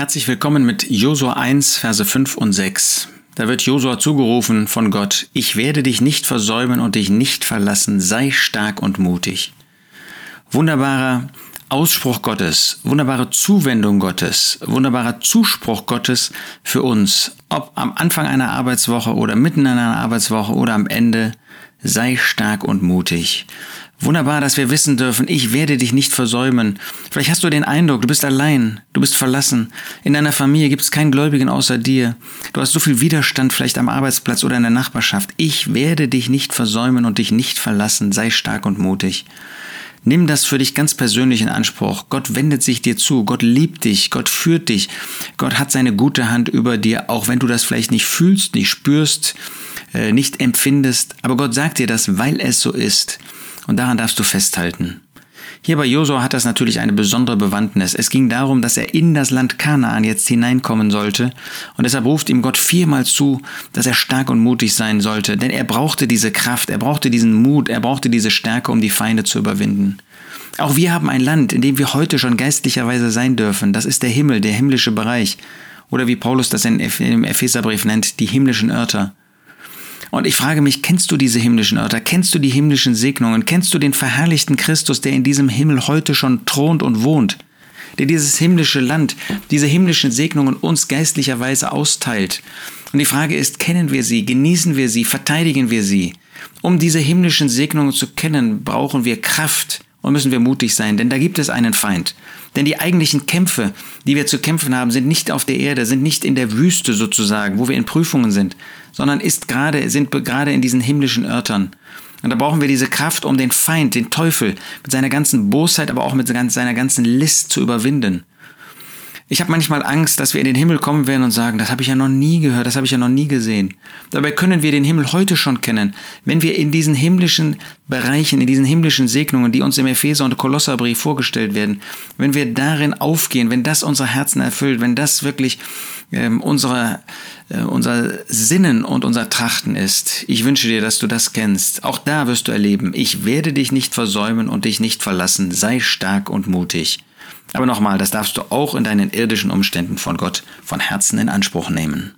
Herzlich willkommen mit Josua 1, Verse 5 und 6. Da wird Josua zugerufen von Gott, ich werde dich nicht versäumen und dich nicht verlassen, sei stark und mutig. Wunderbarer Ausspruch Gottes, wunderbare Zuwendung Gottes, wunderbarer Zuspruch Gottes für uns, ob am Anfang einer Arbeitswoche oder mitten in einer Arbeitswoche oder am Ende, sei stark und mutig. Wunderbar, dass wir wissen dürfen, ich werde dich nicht versäumen. Vielleicht hast du den Eindruck, du bist allein, du bist verlassen. In deiner Familie gibt es keinen Gläubigen außer dir. Du hast so viel Widerstand vielleicht am Arbeitsplatz oder in der Nachbarschaft. Ich werde dich nicht versäumen und dich nicht verlassen. Sei stark und mutig. Nimm das für dich ganz persönlich in Anspruch. Gott wendet sich dir zu. Gott liebt dich. Gott führt dich. Gott hat seine gute Hand über dir, auch wenn du das vielleicht nicht fühlst, nicht spürst, äh, nicht empfindest. Aber Gott sagt dir das, weil es so ist. Und daran darfst du festhalten. Hier bei Josua hat das natürlich eine besondere Bewandtnis. Es ging darum, dass er in das Land Kanaan jetzt hineinkommen sollte. Und deshalb ruft ihm Gott viermal zu, dass er stark und mutig sein sollte. Denn er brauchte diese Kraft, er brauchte diesen Mut, er brauchte diese Stärke, um die Feinde zu überwinden. Auch wir haben ein Land, in dem wir heute schon geistlicherweise sein dürfen. Das ist der Himmel, der himmlische Bereich. Oder wie Paulus das im Epheserbrief nennt, die himmlischen Örter. Und ich frage mich, kennst du diese himmlischen Örter? Kennst du die himmlischen Segnungen? Kennst du den verherrlichten Christus, der in diesem Himmel heute schon thront und wohnt? Der dieses himmlische Land, diese himmlischen Segnungen uns geistlicherweise austeilt. Und die Frage ist, kennen wir sie? Genießen wir sie? Verteidigen wir sie? Um diese himmlischen Segnungen zu kennen, brauchen wir Kraft und müssen wir mutig sein, denn da gibt es einen Feind. Denn die eigentlichen Kämpfe, die wir zu kämpfen haben, sind nicht auf der Erde, sind nicht in der Wüste sozusagen, wo wir in Prüfungen sind, sondern ist gerade, sind gerade in diesen himmlischen Örtern. Und da brauchen wir diese Kraft, um den Feind, den Teufel, mit seiner ganzen Bosheit, aber auch mit seiner ganzen List zu überwinden. Ich habe manchmal Angst, dass wir in den Himmel kommen werden und sagen, das habe ich ja noch nie gehört, das habe ich ja noch nie gesehen. Dabei können wir den Himmel heute schon kennen, wenn wir in diesen himmlischen Bereichen, in diesen himmlischen Segnungen, die uns im Epheser- und Kolosserbrief vorgestellt werden, wenn wir darin aufgehen, wenn das unsere Herzen erfüllt, wenn das wirklich ähm, unsere, äh, unser Sinnen und unser Trachten ist. Ich wünsche dir, dass du das kennst. Auch da wirst du erleben, ich werde dich nicht versäumen und dich nicht verlassen. Sei stark und mutig. Aber nochmal, das darfst du auch in deinen irdischen Umständen von Gott von Herzen in Anspruch nehmen.